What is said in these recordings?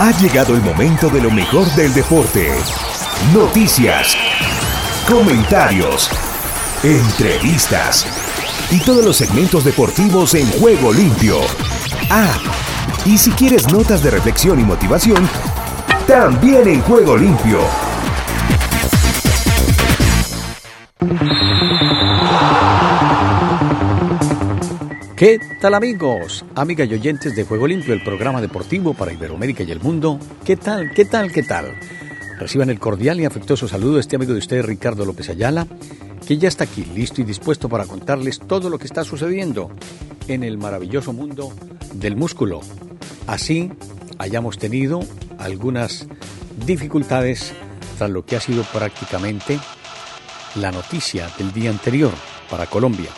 Ha llegado el momento de lo mejor del deporte. Noticias, comentarios, entrevistas y todos los segmentos deportivos en juego limpio. Ah, y si quieres notas de reflexión y motivación, también en juego limpio. ¿Qué tal amigos? Amigas y oyentes de Juego Limpio, el programa deportivo para Iberoamérica y el mundo. ¿Qué tal? ¿Qué tal? ¿Qué tal? Reciban el cordial y afectuoso saludo de este amigo de ustedes, Ricardo López Ayala, que ya está aquí, listo y dispuesto para contarles todo lo que está sucediendo en el maravilloso mundo del músculo. Así hayamos tenido algunas dificultades tras lo que ha sido prácticamente la noticia del día anterior para Colombia.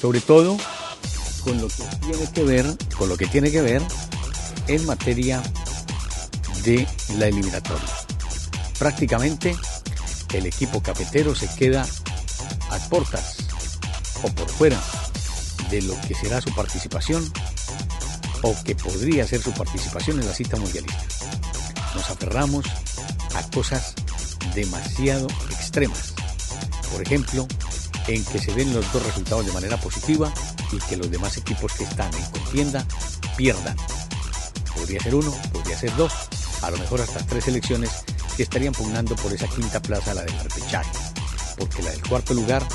Sobre todo con lo que tiene que ver, con lo que tiene que ver en materia de la eliminatoria. Prácticamente el equipo cafetero se queda a portas o por fuera de lo que será su participación o que podría ser su participación en la cita mundialista. Nos aferramos a cosas demasiado extremas. Por ejemplo, en que se den los dos resultados de manera positiva y que los demás equipos que están en contienda pierdan. Podría ser uno, podría ser dos, a lo mejor hasta tres selecciones que estarían pugnando por esa quinta plaza, la del repechaje, porque la del cuarto lugar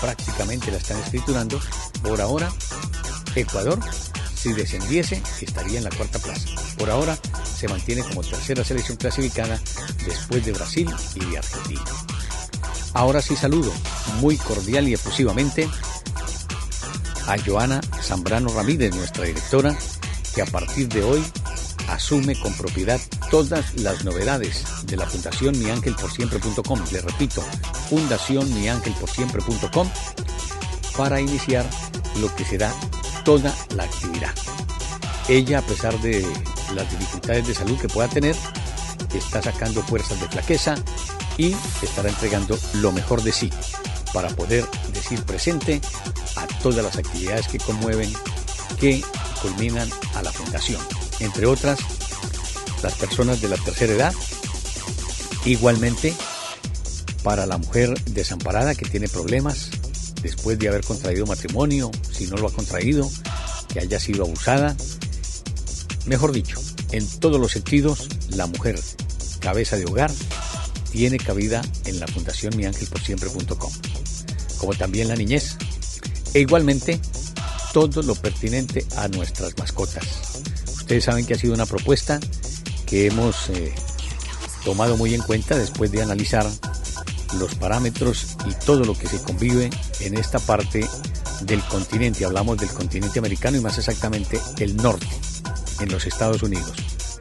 prácticamente la están escriturando. Por ahora, Ecuador, si descendiese, estaría en la cuarta plaza. Por ahora, se mantiene como tercera selección clasificada después de Brasil y de Argentina. Ahora sí saludo muy cordial y efusivamente a Joana Zambrano Ramírez, nuestra directora, que a partir de hoy asume con propiedad todas las novedades de la Fundación miangelporsiempre.com. Le repito, Fundación miangelporsiempre.com para iniciar lo que será toda la actividad. Ella, a pesar de las dificultades de salud que pueda tener, está sacando fuerzas de flaqueza y estará entregando lo mejor de sí para poder decir presente a todas las actividades que conmueven, que culminan a la fundación. Entre otras, las personas de la tercera edad, igualmente para la mujer desamparada que tiene problemas después de haber contraído matrimonio, si no lo ha contraído, que haya sido abusada. Mejor dicho, en todos los sentidos, la mujer cabeza de hogar tiene cabida en la Fundación miangelporsiempre.com, como también la niñez, e igualmente todo lo pertinente a nuestras mascotas. Ustedes saben que ha sido una propuesta que hemos eh, tomado muy en cuenta después de analizar los parámetros y todo lo que se convive en esta parte del continente. Hablamos del continente americano y más exactamente el norte, en los Estados Unidos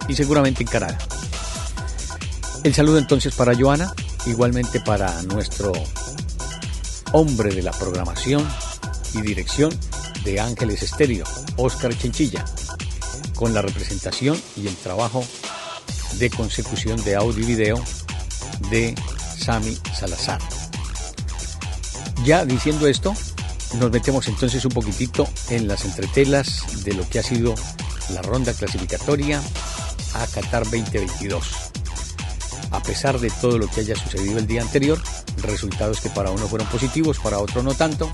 y seguramente en Canadá. El saludo entonces para Joana, igualmente para nuestro hombre de la programación y dirección de Ángeles Estéreo, Oscar Chinchilla, con la representación y el trabajo de consecución de audio y video de Sami Salazar. Ya diciendo esto, nos metemos entonces un poquitito en las entretelas de lo que ha sido la ronda clasificatoria a Qatar 2022 a pesar de todo lo que haya sucedido el día anterior, resultados que para uno fueron positivos, para otro no tanto.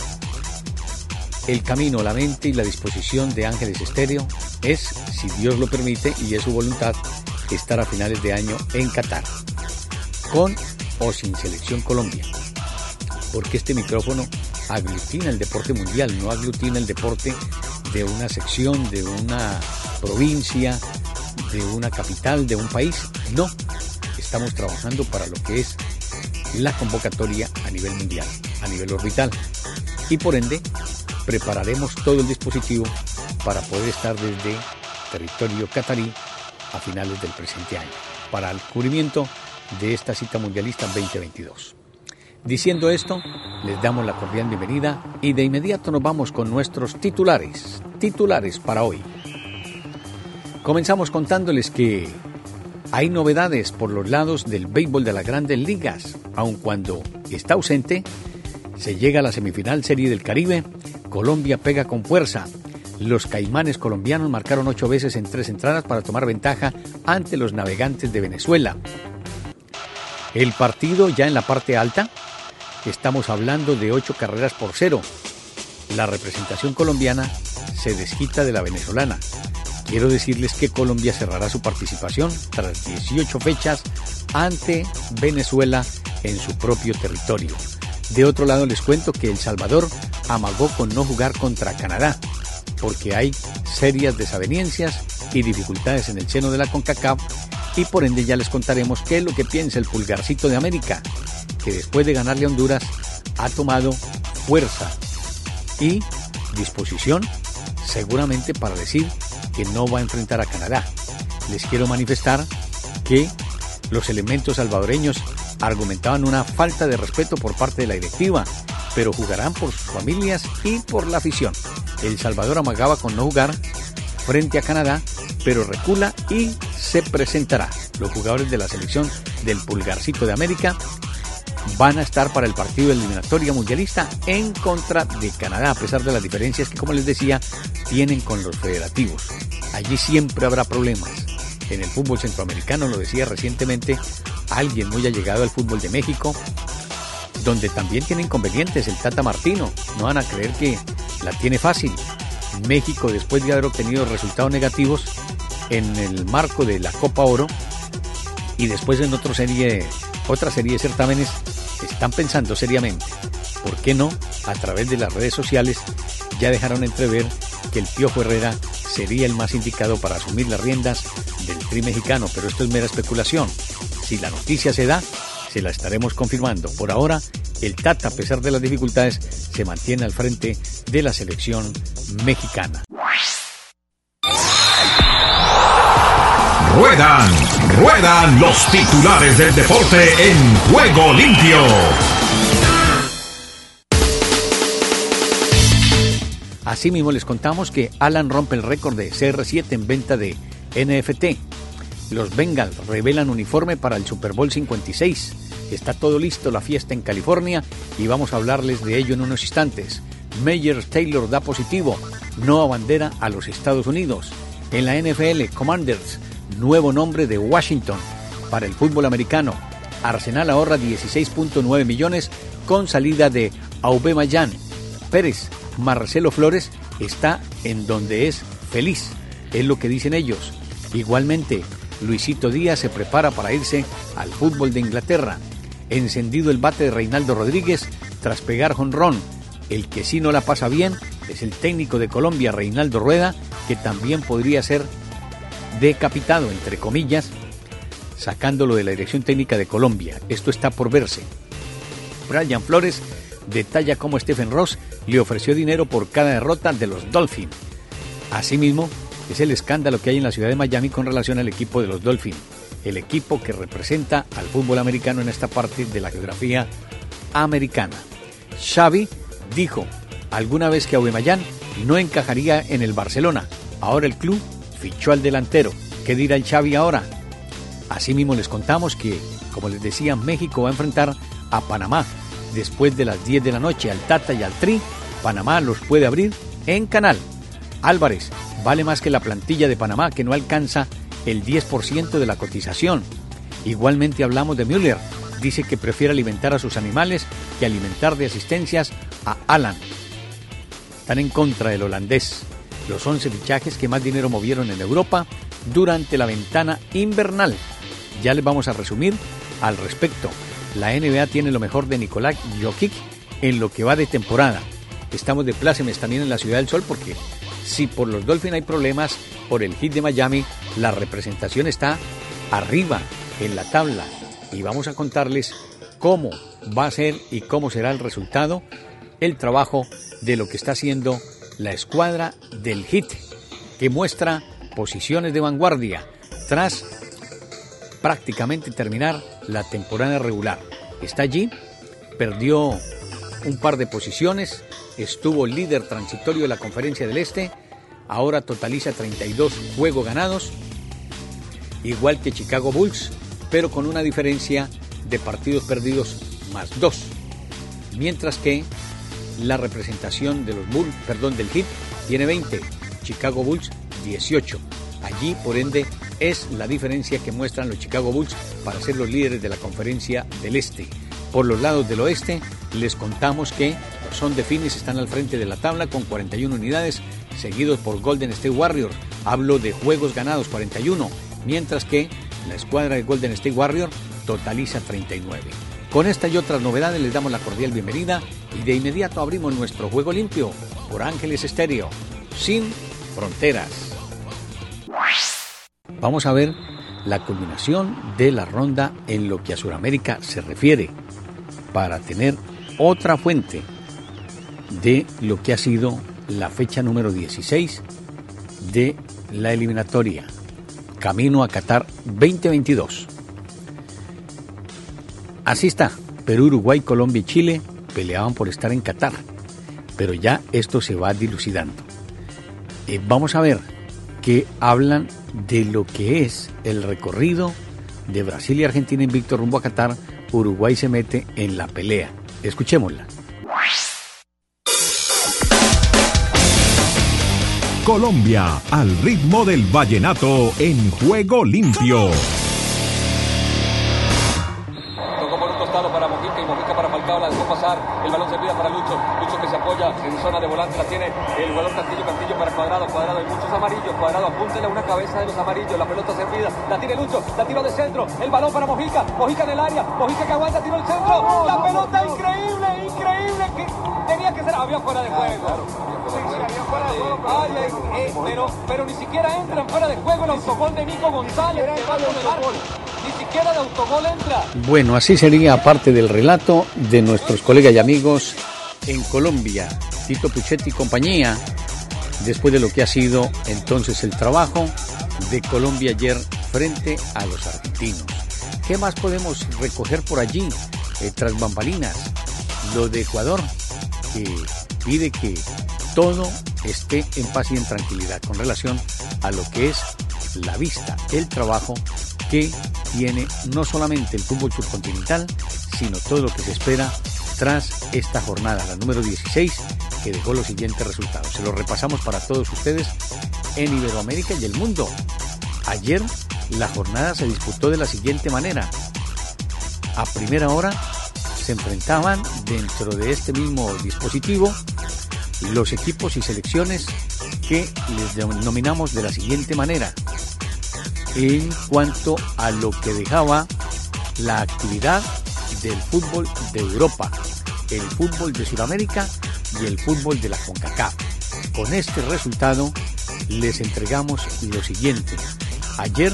El camino, la mente y la disposición de Ángeles Estéreo es, si Dios lo permite y es su voluntad, estar a finales de año en Qatar, con o sin selección Colombia, porque este micrófono aglutina el deporte mundial, no aglutina el deporte de una sección, de una provincia, de una capital, de un país, no, estamos trabajando para lo que es la convocatoria a nivel mundial, a nivel orbital. Y por ende, prepararemos todo el dispositivo para poder estar desde territorio catarí a finales del presente año, para el cubrimiento de esta cita mundialista 2022. Diciendo esto, les damos la cordial bienvenida y de inmediato nos vamos con nuestros titulares, titulares para hoy. Comenzamos contándoles que hay novedades por los lados del béisbol de las grandes ligas, aun cuando está ausente, se llega a la semifinal Serie del Caribe, Colombia pega con fuerza, Los caimanes colombianos marcaron ocho veces en tres entradas para tomar ventaja ante los navegantes de Venezuela. El partido ya en la parte alta, estamos hablando de ocho carreras por cero. La representación colombiana se desquita de la venezolana. Quiero decirles que Colombia cerrará su participación tras 18 fechas ante Venezuela en su propio territorio. De otro lado les cuento que El Salvador amagó con no jugar contra Canadá, porque hay serias desavenencias y dificultades en el seno de la CONCACAF y por ende ya les contaremos qué es lo que piensa el pulgarcito de América, que después de ganarle a Honduras ha tomado fuerza y disposición seguramente para decir que no va a enfrentar a Canadá. Les quiero manifestar que los elementos salvadoreños argumentaban una falta de respeto por parte de la directiva, pero jugarán por sus familias y por la afición. El Salvador amagaba con no jugar frente a Canadá, pero recula y se presentará. Los jugadores de la selección del Pulgarcito de América van a estar para el partido de eliminatoria mundialista en contra de Canadá, a pesar de las diferencias que, como les decía, tienen con los federativos. Allí siempre habrá problemas. En el fútbol centroamericano, lo decía recientemente alguien muy allegado al fútbol de México, donde también tiene inconvenientes el Tata Martino. No van a creer que la tiene fácil. México, después de haber obtenido resultados negativos en el marco de la Copa Oro y después en otra serie, otra serie de certámenes, están pensando seriamente, ¿por qué no? A través de las redes sociales ya dejaron entrever que el Piojo Herrera sería el más indicado para asumir las riendas del tri mexicano, pero esto es mera especulación. Si la noticia se da, se la estaremos confirmando. Por ahora, el Tata, a pesar de las dificultades, se mantiene al frente de la selección mexicana. Ruedan, ruedan los titulares del deporte en juego limpio. Asimismo les contamos que Alan rompe el récord de CR7 en venta de NFT. Los Bengals revelan uniforme para el Super Bowl 56. Está todo listo la fiesta en California y vamos a hablarles de ello en unos instantes. Major Taylor da positivo, no bandera a los Estados Unidos. En la NFL, Commanders, nuevo nombre de Washington. Para el fútbol americano, Arsenal ahorra 16.9 millones con salida de Aubameyang. Pérez, Marcelo Flores está en donde es feliz, es lo que dicen ellos. Igualmente, Luisito Díaz se prepara para irse al fútbol de Inglaterra. Encendido el bate de Reinaldo Rodríguez tras pegar jonrón. El que sí no la pasa bien es el técnico de Colombia, Reinaldo Rueda, que también podría ser decapitado, entre comillas, sacándolo de la Dirección Técnica de Colombia. Esto está por verse. Brian Flores detalla cómo Stephen Ross le ofreció dinero por cada derrota de los Dolphins. Asimismo, es el escándalo que hay en la ciudad de Miami con relación al equipo de los Dolphins, el equipo que representa al fútbol americano en esta parte de la geografía americana. Xavi dijo alguna vez que Aubameyang no encajaría en el Barcelona. Ahora el club fichó al delantero. ¿Qué dirá el Xavi ahora? Asimismo les contamos que, como les decía, México va a enfrentar a Panamá después de las 10 de la noche al Tata y al Tri. Panamá los puede abrir en canal. Álvarez vale más que la plantilla de Panamá que no alcanza el 10% de la cotización. Igualmente hablamos de Müller. Dice que prefiere alimentar a sus animales que alimentar de asistencias a Alan. Están en contra del holandés. Los 11 fichajes que más dinero movieron en Europa durante la ventana invernal. Ya les vamos a resumir al respecto. La NBA tiene lo mejor de Nicolás Jokic en lo que va de temporada. Estamos de plácemes también en la Ciudad del Sol porque si por los Dolphins hay problemas, por el hit de Miami, la representación está arriba en la tabla. Y vamos a contarles cómo va a ser y cómo será el resultado, el trabajo de lo que está haciendo la escuadra del hit, que muestra posiciones de vanguardia tras prácticamente terminar la temporada regular. Está allí, perdió un par de posiciones, estuvo líder transitorio de la Conferencia del Este, ahora totaliza 32 juegos ganados, igual que Chicago Bulls, pero con una diferencia de partidos perdidos más dos. Mientras que la representación de los Bulls, perdón, del Heat tiene 20, Chicago Bulls 18. Allí, por ende, es la diferencia que muestran los Chicago Bulls para ser los líderes de la conferencia del Este. Por los lados del oeste, les contamos que son de Phoenix están al frente de la tabla con 41 unidades, seguidos por Golden State Warriors. Hablo de juegos ganados 41, mientras que la escuadra de Golden State Warriors totaliza 39. Con esta y otras novedades les damos la cordial bienvenida y de inmediato abrimos nuestro juego limpio por Ángeles Estéreo, sin fronteras. Vamos a ver la culminación de la ronda en lo que a Sudamérica se refiere, para tener otra fuente de lo que ha sido la fecha número 16 de la eliminatoria Camino a Qatar 2022. Así está, Perú, Uruguay, Colombia y Chile peleaban por estar en Qatar, pero ya esto se va dilucidando. Eh, vamos a ver que hablan de lo que es el recorrido de Brasil y Argentina en Víctor rumbo a Qatar. Uruguay se mete en la pelea. Escuchémosla. Colombia, al ritmo del vallenato en juego limpio. La tiene el jugador Cantillo, Cantillo para Cuadrado, Cuadrado. Hay muchos amarillos, Cuadrado, apúntele una cabeza de los amarillos. La pelota servida, la tiene Lucho, la tiro de centro. El balón para Mojica, Mojica en el área, Mojica que aguanta, tiro el centro. La pelota increíble, increíble. Que tenía que ser, había fuera de juego. Ay, pero, pero ni siquiera entran fuera de juego el autogol de Nico González. Ni siquiera de autogol entra. Bueno, así sería parte del relato de nuestros colegas y amigos en Colombia, Tito Puchetti y compañía, después de lo que ha sido entonces el trabajo de Colombia ayer frente a los argentinos. ¿Qué más podemos recoger por allí, eh, tras bambalinas? Lo de Ecuador, que pide que todo esté en paz y en tranquilidad con relación a lo que es la vista, el trabajo que tiene no solamente el fútbol subcontinental, sino todo lo que se espera tras esta jornada, la número 16, que dejó los siguientes resultados. Se lo repasamos para todos ustedes en Iberoamérica y el mundo. Ayer la jornada se disputó de la siguiente manera. A primera hora se enfrentaban dentro de este mismo dispositivo los equipos y selecciones que les denominamos de la siguiente manera. En cuanto a lo que dejaba la actividad del fútbol de Europa, el fútbol de Sudamérica y el fútbol de la CONCACAF. Con este resultado les entregamos lo siguiente. Ayer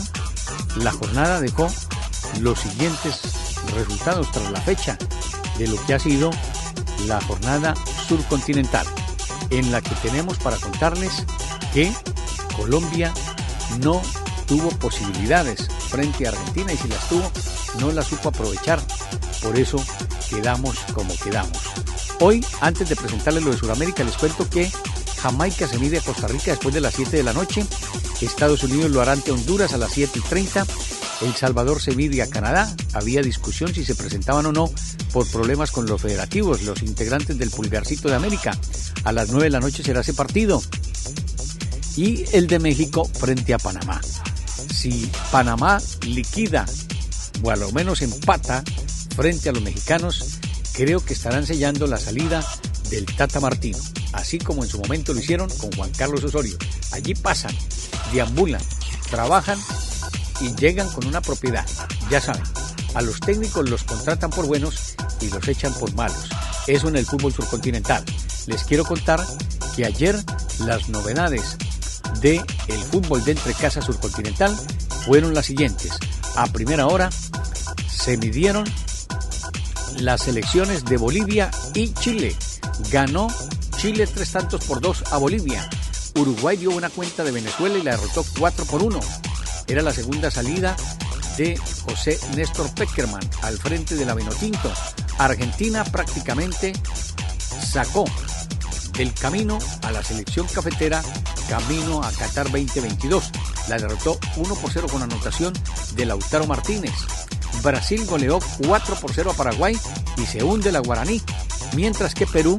la jornada dejó los siguientes resultados tras la fecha de lo que ha sido la jornada surcontinental en la que tenemos para contarles que Colombia no tuvo posibilidades frente a Argentina y si las tuvo no las supo aprovechar. Por eso quedamos como quedamos. Hoy, antes de presentarles lo de Sudamérica, les cuento que Jamaica se mide a Costa Rica después de las 7 de la noche. Estados Unidos lo hará ante Honduras a las 7 y 30. El Salvador se mide a Canadá. Había discusión si se presentaban o no por problemas con los federativos, los integrantes del Pulgarcito de América. A las 9 de la noche será ese partido. Y el de México frente a Panamá. Si Panamá liquida o a lo menos empata frente a los mexicanos, creo que estarán sellando la salida del Tata Martino, así como en su momento lo hicieron con Juan Carlos Osorio. Allí pasan, deambulan, trabajan y llegan con una propiedad. Ya saben, a los técnicos los contratan por buenos y los echan por malos. Eso en el fútbol surcontinental. Les quiero contar que ayer las novedades de el fútbol de entre casa surcontinental fueron las siguientes. A primera hora se midieron las elecciones de Bolivia y Chile. Ganó Chile tres tantos por dos a Bolivia. Uruguay dio una cuenta de Venezuela y la derrotó 4 por 1. Era la segunda salida de José Néstor Peckerman al frente de la Vinotinto. Argentina prácticamente sacó del camino a la selección cafetera camino a Qatar 2022. La derrotó 1 por 0 con anotación de Lautaro Martínez. Brasil goleó 4 por 0 a Paraguay y se hunde la Guaraní, mientras que Perú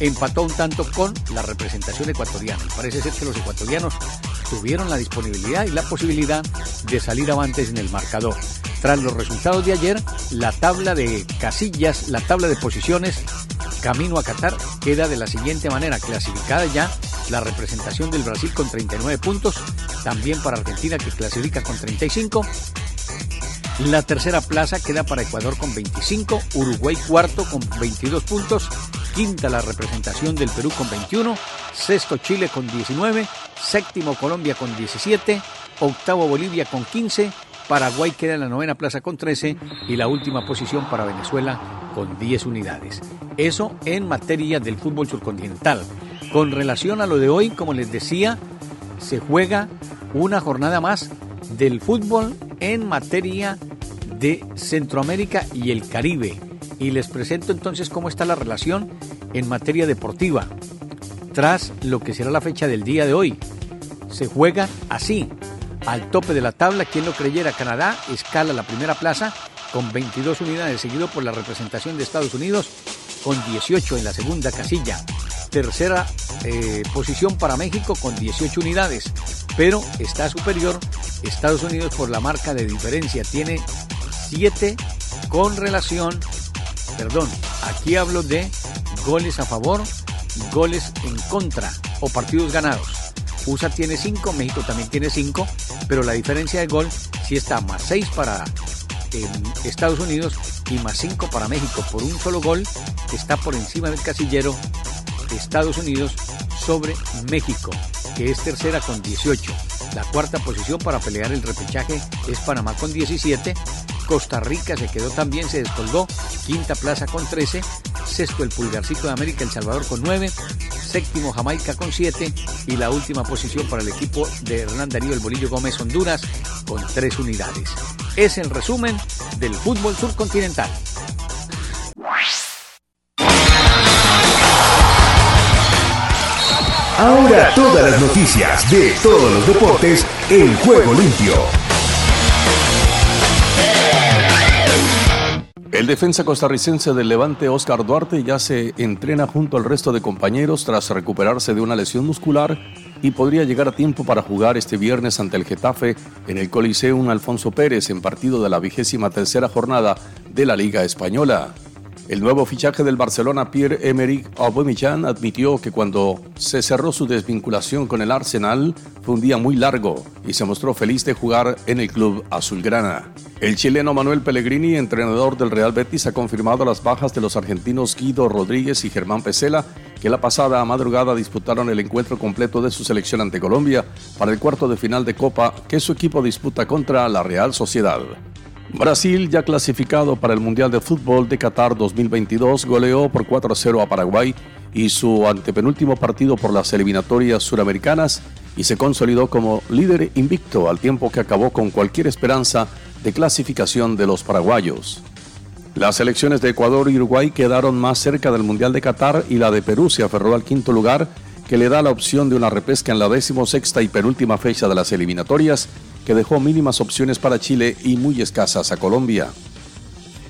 empató un tanto con la representación ecuatoriana. parece ser que los ecuatorianos tuvieron la disponibilidad y la posibilidad de salir avantes en el marcador. Tras los resultados de ayer, la tabla de casillas, la tabla de posiciones camino a Qatar queda de la siguiente manera, clasificada ya la representación del Brasil con 39 puntos, también para Argentina que clasifica con 35. La tercera plaza queda para Ecuador con 25, Uruguay cuarto con 22 puntos, quinta la representación del Perú con 21, sexto Chile con 19, séptimo Colombia con 17, octavo Bolivia con 15, Paraguay queda en la novena plaza con 13 y la última posición para Venezuela con 10 unidades. Eso en materia del fútbol surcontinental. Con relación a lo de hoy, como les decía, se juega una jornada más del fútbol en materia de Centroamérica y el Caribe. Y les presento entonces cómo está la relación en materia deportiva. Tras lo que será la fecha del día de hoy, se juega así al tope de la tabla. Quien lo creyera, Canadá escala la primera plaza con 22 unidades, seguido por la representación de Estados Unidos con 18 en la segunda casilla. Tercera eh, posición para México con 18 unidades, pero está superior Estados Unidos por la marca de diferencia. Tiene 7 con relación, perdón, aquí hablo de goles a favor, goles en contra o partidos ganados. USA tiene 5, México también tiene 5, pero la diferencia de gol sí está más 6 para eh, Estados Unidos y más 5 para México. Por un solo gol está por encima del casillero de Estados Unidos sobre México, que es tercera con 18. La cuarta posición para pelear el repechaje es Panamá con 17. Costa Rica se quedó también, se descolgó. Quinta plaza con 13. Sexto el Pulgarcito de América, El Salvador con 9 séptimo Jamaica con 7 y la última posición para el equipo de Hernán Darío El Bolillo Gómez Honduras con 3 unidades. Es el resumen del fútbol surcontinental. Ahora todas las noticias de todos los deportes en juego limpio. Defensa costarricense del Levante, Oscar Duarte, ya se entrena junto al resto de compañeros tras recuperarse de una lesión muscular y podría llegar a tiempo para jugar este viernes ante el Getafe en el Coliseum Alfonso Pérez en partido de la vigésima tercera jornada de la Liga Española. El nuevo fichaje del Barcelona, Pierre-Emerick Aubameyang, admitió que cuando se cerró su desvinculación con el Arsenal fue un día muy largo y se mostró feliz de jugar en el club azulgrana. El chileno Manuel Pellegrini, entrenador del Real Betis, ha confirmado las bajas de los argentinos Guido Rodríguez y Germán Pesela, que la pasada madrugada disputaron el encuentro completo de su selección ante Colombia para el cuarto de final de Copa que su equipo disputa contra la Real Sociedad. Brasil, ya clasificado para el Mundial de Fútbol de Qatar 2022, goleó por 4 0 a Paraguay y su antepenúltimo partido por las eliminatorias suramericanas y se consolidó como líder invicto al tiempo que acabó con cualquier esperanza de clasificación de los paraguayos. Las elecciones de Ecuador y Uruguay quedaron más cerca del Mundial de Qatar y la de Perú se aferró al quinto lugar que le da la opción de una repesca en la decimosexta y penúltima fecha de las eliminatorias que dejó mínimas opciones para Chile y muy escasas a Colombia.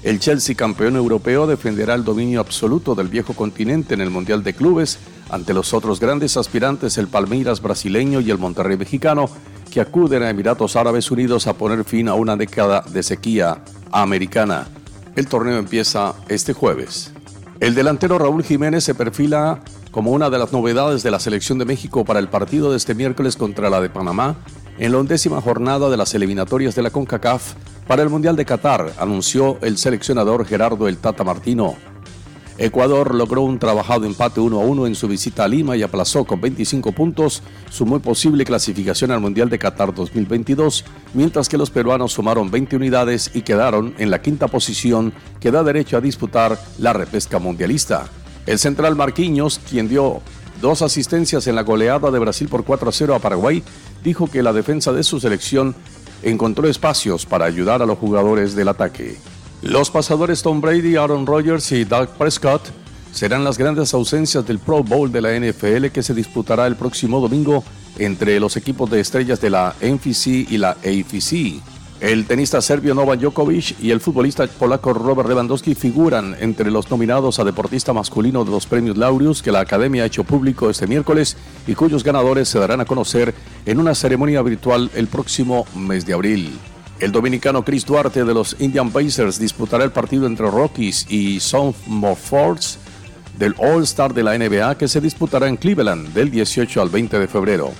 El Chelsea campeón europeo defenderá el dominio absoluto del viejo continente en el Mundial de Clubes ante los otros grandes aspirantes, el Palmeiras brasileño y el Monterrey mexicano, que acuden a Emiratos Árabes Unidos a poner fin a una década de sequía americana. El torneo empieza este jueves. El delantero Raúl Jiménez se perfila como una de las novedades de la selección de México para el partido de este miércoles contra la de Panamá en la undécima jornada de las eliminatorias de la CONCACAF para el Mundial de Qatar, anunció el seleccionador Gerardo El Tata Martino. Ecuador logró un trabajado empate 1 a 1 en su visita a Lima y aplazó con 25 puntos su muy posible clasificación al Mundial de Qatar 2022, mientras que los peruanos sumaron 20 unidades y quedaron en la quinta posición que da derecho a disputar la repesca mundialista. El central Marquinhos, quien dio dos asistencias en la goleada de Brasil por 4 a 0 a Paraguay, dijo que la defensa de su selección encontró espacios para ayudar a los jugadores del ataque. Los pasadores Tom Brady, Aaron Rodgers y Doug Prescott serán las grandes ausencias del Pro Bowl de la NFL que se disputará el próximo domingo entre los equipos de estrellas de la NFC y la AFC. El tenista serbio Novak Djokovic y el futbolista polaco Robert Lewandowski figuran entre los nominados a deportista masculino de los premios Laureus que la Academia ha hecho público este miércoles y cuyos ganadores se darán a conocer en una ceremonia virtual el próximo mes de abril. El dominicano Chris Duarte de los Indian Pacers disputará el partido entre Rockies y Sophomore Force del All-Star de la NBA que se disputará en Cleveland del 18 al 20 de febrero.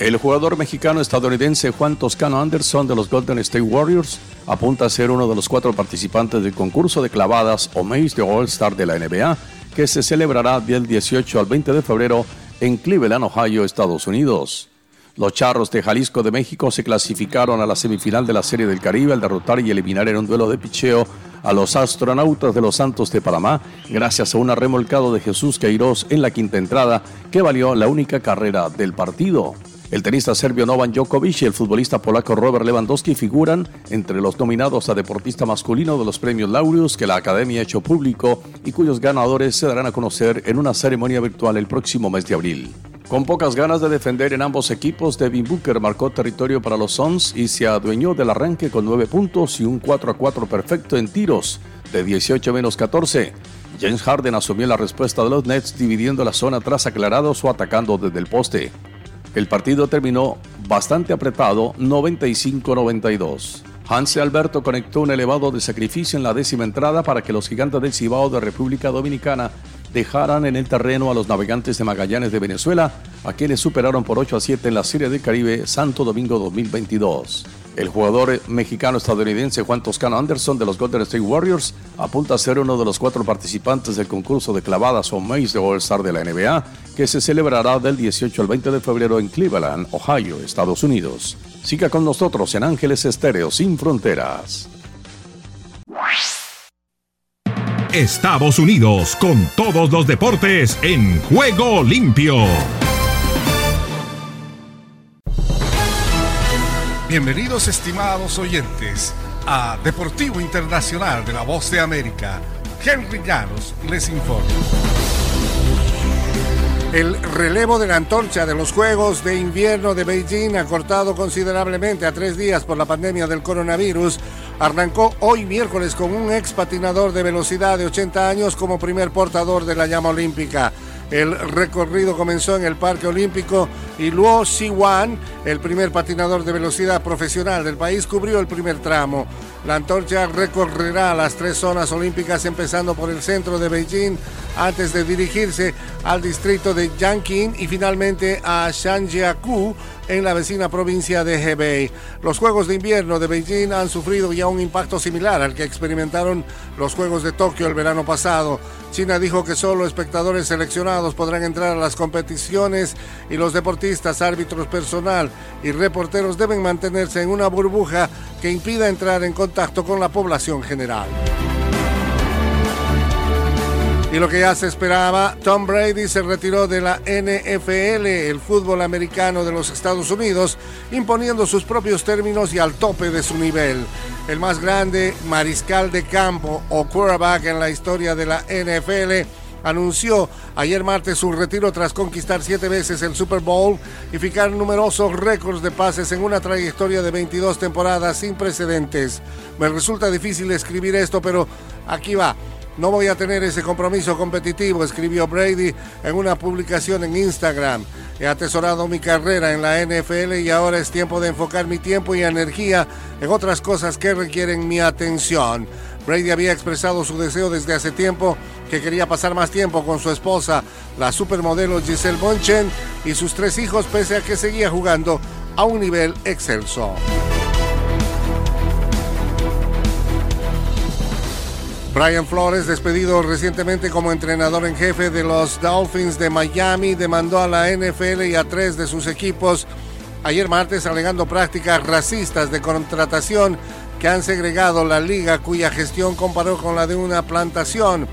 El jugador mexicano-estadounidense Juan Toscano Anderson de los Golden State Warriors apunta a ser uno de los cuatro participantes del concurso de clavadas o Maze de All-Star de la NBA, que se celebrará del 18 al 20 de febrero en Cleveland, Ohio, Estados Unidos. Los Charros de Jalisco de México se clasificaron a la semifinal de la Serie del Caribe al derrotar y eliminar en un duelo de picheo a los astronautas de los Santos de Panamá, gracias a un remolcado de Jesús Queiroz en la quinta entrada, que valió la única carrera del partido. El tenista serbio Novan Djokovic y el futbolista polaco Robert Lewandowski figuran entre los nominados a deportista masculino de los premios Laureus que la Academia ha hecho público y cuyos ganadores se darán a conocer en una ceremonia virtual el próximo mes de abril. Con pocas ganas de defender en ambos equipos, Devin Booker marcó territorio para los Suns y se adueñó del arranque con 9 puntos y un 4 a 4 perfecto en tiros de 18 menos 14. James Harden asumió la respuesta de los Nets dividiendo la zona tras aclarados o atacando desde el poste. El partido terminó bastante apretado, 95-92. Hanse Alberto conectó un elevado de sacrificio en la décima entrada para que los gigantes del Cibao de República Dominicana dejaran en el terreno a los navegantes de Magallanes de Venezuela, a quienes superaron por 8 a 7 en la Serie del Caribe Santo Domingo 2022. El jugador mexicano-estadounidense Juan Toscano Anderson de los Golden State Warriors apunta a ser uno de los cuatro participantes del concurso de clavadas o maze de All-Star de la NBA, que se celebrará del 18 al 20 de febrero en Cleveland, Ohio, Estados Unidos. Siga con nosotros en Ángeles Estéreo Sin Fronteras. Estados Unidos con todos los deportes en juego limpio. Bienvenidos estimados oyentes a Deportivo Internacional de la Voz de América. Henry Llanos les informa. El relevo de la antorcha de los Juegos de Invierno de Beijing, acortado considerablemente a tres días por la pandemia del coronavirus, arrancó hoy miércoles con un ex patinador de velocidad de 80 años como primer portador de la llama olímpica. El recorrido comenzó en el Parque Olímpico y Luo Wan, el primer patinador de velocidad profesional del país, cubrió el primer tramo. La antorcha recorrerá las tres zonas olímpicas empezando por el centro de Beijing antes de dirigirse al distrito de Yanqing y finalmente a Shanjiakou en la vecina provincia de Hebei. Los Juegos de Invierno de Beijing han sufrido ya un impacto similar al que experimentaron los Juegos de Tokio el verano pasado. China dijo que solo espectadores seleccionados podrán entrar a las competiciones y los deportistas, árbitros personal y reporteros deben mantenerse en una burbuja que impida entrar en contacto con la población general. Y lo que ya se esperaba, Tom Brady se retiró de la NFL, el fútbol americano de los Estados Unidos, imponiendo sus propios términos y al tope de su nivel. El más grande mariscal de campo o quarterback en la historia de la NFL anunció ayer martes su retiro tras conquistar siete veces el Super Bowl y fijar numerosos récords de pases en una trayectoria de 22 temporadas sin precedentes. Me resulta difícil escribir esto, pero aquí va. No voy a tener ese compromiso competitivo, escribió Brady en una publicación en Instagram. He atesorado mi carrera en la NFL y ahora es tiempo de enfocar mi tiempo y energía en otras cosas que requieren mi atención. Brady había expresado su deseo desde hace tiempo que quería pasar más tiempo con su esposa, la supermodelo Giselle Bonchen, y sus tres hijos, pese a que seguía jugando a un nivel excelso. Brian Flores, despedido recientemente como entrenador en jefe de los Dolphins de Miami, demandó a la NFL y a tres de sus equipos ayer martes alegando prácticas racistas de contratación que han segregado la liga cuya gestión comparó con la de una plantación.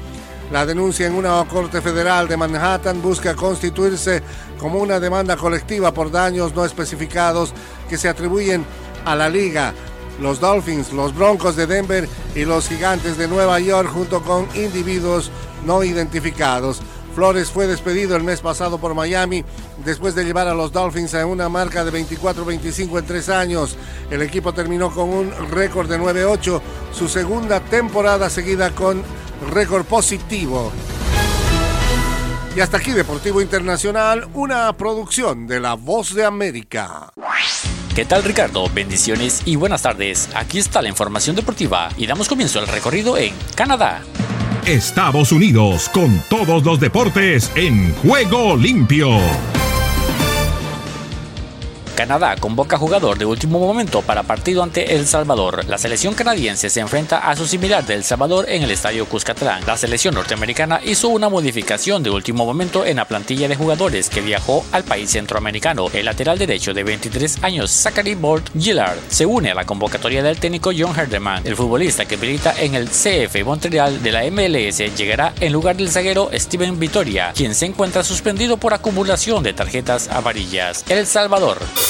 La denuncia en una corte federal de Manhattan busca constituirse como una demanda colectiva por daños no especificados que se atribuyen a la liga los Dolphins, los Broncos de Denver y los Gigantes de Nueva York junto con individuos no identificados. Flores fue despedido el mes pasado por Miami después de llevar a los Dolphins a una marca de 24-25 en tres años. El equipo terminó con un récord de 9-8, su segunda temporada seguida con récord positivo. Y hasta aquí Deportivo Internacional, una producción de La Voz de América. ¿Qué tal Ricardo? Bendiciones y buenas tardes. Aquí está la información deportiva y damos comienzo al recorrido en Canadá. Estados Unidos con todos los deportes en juego limpio. Canadá convoca jugador de último momento para partido ante El Salvador. La selección canadiense se enfrenta a su similar de El Salvador en el estadio Cuscatlán. La selección norteamericana hizo una modificación de último momento en la plantilla de jugadores que viajó al país centroamericano. El lateral derecho de 23 años, Zachary Bort Gillard, se une a la convocatoria del técnico John Herdeman. El futbolista que milita en el CF Montreal de la MLS llegará en lugar del zaguero Steven Vitoria, quien se encuentra suspendido por acumulación de tarjetas amarillas. El Salvador.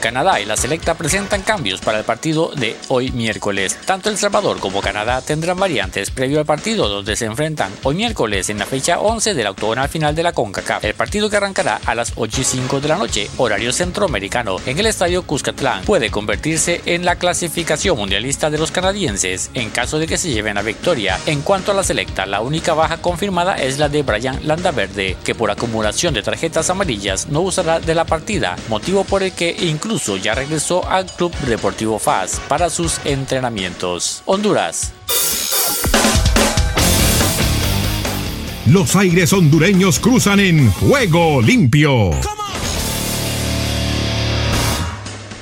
Canadá y la selecta presentan cambios para el partido de hoy miércoles. Tanto El Salvador como Canadá tendrán variantes previo al partido donde se enfrentan hoy miércoles en la fecha 11 del octogonal final de la CONCACAF. El partido que arrancará a las 8 y 5 de la noche, horario centroamericano, en el estadio Cuscatlán, puede convertirse en la clasificación mundialista de los canadienses en caso de que se lleven a victoria. En cuanto a la selecta, la única baja confirmada es la de Brian Landaverde, que por acumulación de tarjetas amarillas no usará de la partida, motivo por el que incluso incluso ya regresó al Club Deportivo FAS para sus entrenamientos. Honduras. Los aires hondureños cruzan en juego limpio.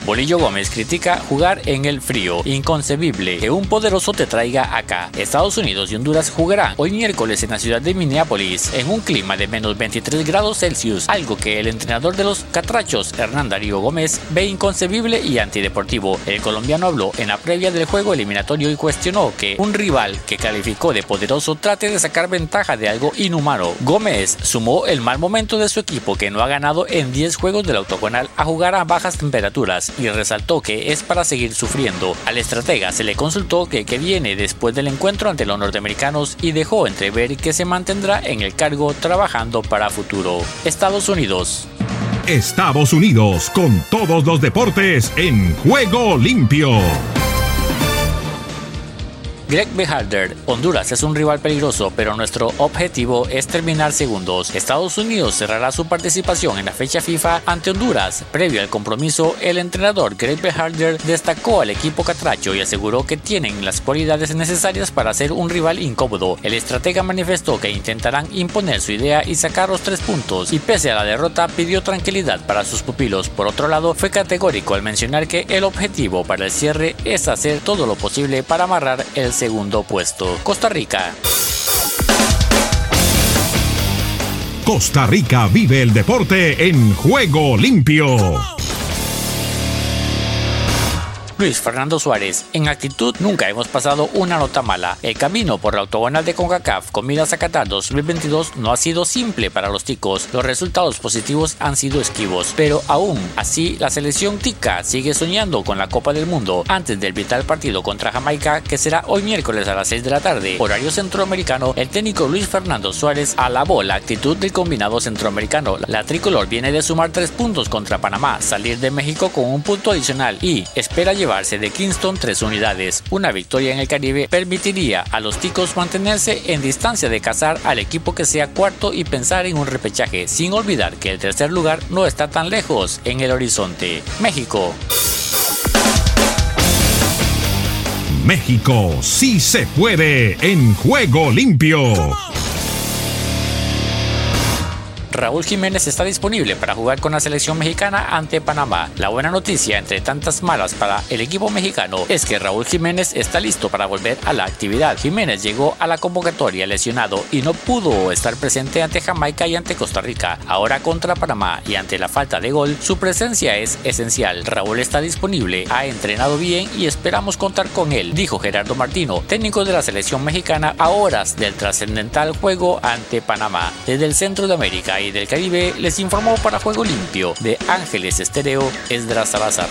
Bolillo Gómez critica jugar en el frío. Inconcebible que un poderoso te traiga acá. Estados Unidos y Honduras jugarán hoy miércoles en la ciudad de Minneapolis en un clima de menos 23 grados Celsius, algo que el entrenador de los catrachos, Hernán Darío Gómez, ve inconcebible y antideportivo. El colombiano habló en la previa del juego eliminatorio y cuestionó que un rival que calificó de poderoso trate de sacar ventaja de algo inhumano. Gómez sumó el mal momento de su equipo que no ha ganado en 10 juegos del autoconal a jugar a bajas temperaturas y resaltó que es para seguir sufriendo. Al estratega se le consultó que, viene después del encuentro ante los norteamericanos y dejó entrever que se mantendrá en el cargo trabajando para futuro. Estados Unidos. Estados Unidos con todos los deportes en juego limpio. Greg Beharder, Honduras es un rival peligroso, pero nuestro objetivo es terminar segundos. Estados Unidos cerrará su participación en la fecha FIFA ante Honduras. Previo al compromiso, el entrenador Greg Beharder destacó al equipo catracho y aseguró que tienen las cualidades necesarias para ser un rival incómodo. El estratega manifestó que intentarán imponer su idea y sacar los tres puntos, y pese a la derrota pidió tranquilidad para sus pupilos. Por otro lado, fue categórico al mencionar que el objetivo para el cierre es hacer todo lo posible para amarrar el segundo puesto. Costa Rica. Costa Rica vive el deporte en juego limpio. Luis Fernando Suárez, en actitud nunca hemos pasado una nota mala. El camino por la octogonal de CONCACAF con miras a Qatar 2022 no ha sido simple para los ticos. Los resultados positivos han sido esquivos, pero aún así la selección tica sigue soñando con la Copa del Mundo antes del vital partido contra Jamaica que será hoy miércoles a las 6 de la tarde. Horario centroamericano, el técnico Luis Fernando Suárez alabó la actitud del combinado centroamericano. La tricolor viene de sumar tres puntos contra Panamá, salir de México con un punto adicional y espera llevar llevarse de Kingston tres unidades. Una victoria en el Caribe permitiría a los ticos mantenerse en distancia de cazar al equipo que sea cuarto y pensar en un repechaje, sin olvidar que el tercer lugar no está tan lejos en el horizonte. México. México sí se puede en juego limpio. Raúl Jiménez está disponible para jugar con la selección mexicana ante Panamá. La buena noticia entre tantas malas para el equipo mexicano es que Raúl Jiménez está listo para volver a la actividad. Jiménez llegó a la convocatoria lesionado y no pudo estar presente ante Jamaica y ante Costa Rica. Ahora contra Panamá y ante la falta de gol, su presencia es esencial. Raúl está disponible, ha entrenado bien y esperamos contar con él, dijo Gerardo Martino, técnico de la selección mexicana a horas del trascendental juego ante Panamá. Desde el centro de América Venezuela del Caribe, les informó para Juego Limpio de Ángeles Estéreo Esdras Salazar.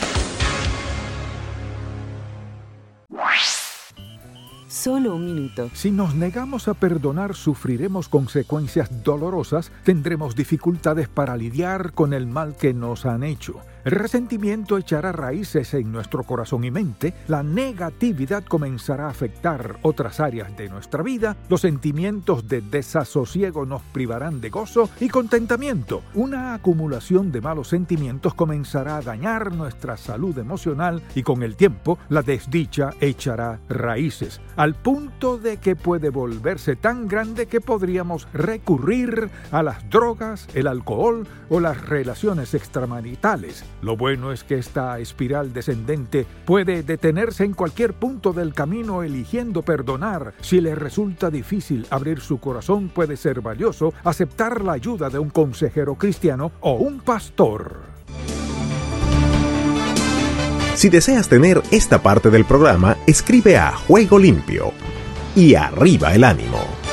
Solo un minuto. Si nos negamos a perdonar, sufriremos consecuencias dolorosas, tendremos dificultades para lidiar con el mal que nos han hecho. El resentimiento echará raíces en nuestro corazón y mente, la negatividad comenzará a afectar otras áreas de nuestra vida, los sentimientos de desasosiego nos privarán de gozo y contentamiento. Una acumulación de malos sentimientos comenzará a dañar nuestra salud emocional y con el tiempo la desdicha echará raíces, al punto de que puede volverse tan grande que podríamos recurrir a las drogas, el alcohol o las relaciones extramaritales lo bueno es que esta espiral descendente puede detenerse en cualquier punto del camino eligiendo perdonar. Si le resulta difícil abrir su corazón, puede ser valioso aceptar la ayuda de un consejero cristiano o un pastor. Si deseas tener esta parte del programa, escribe a Juego Limpio y arriba el ánimo.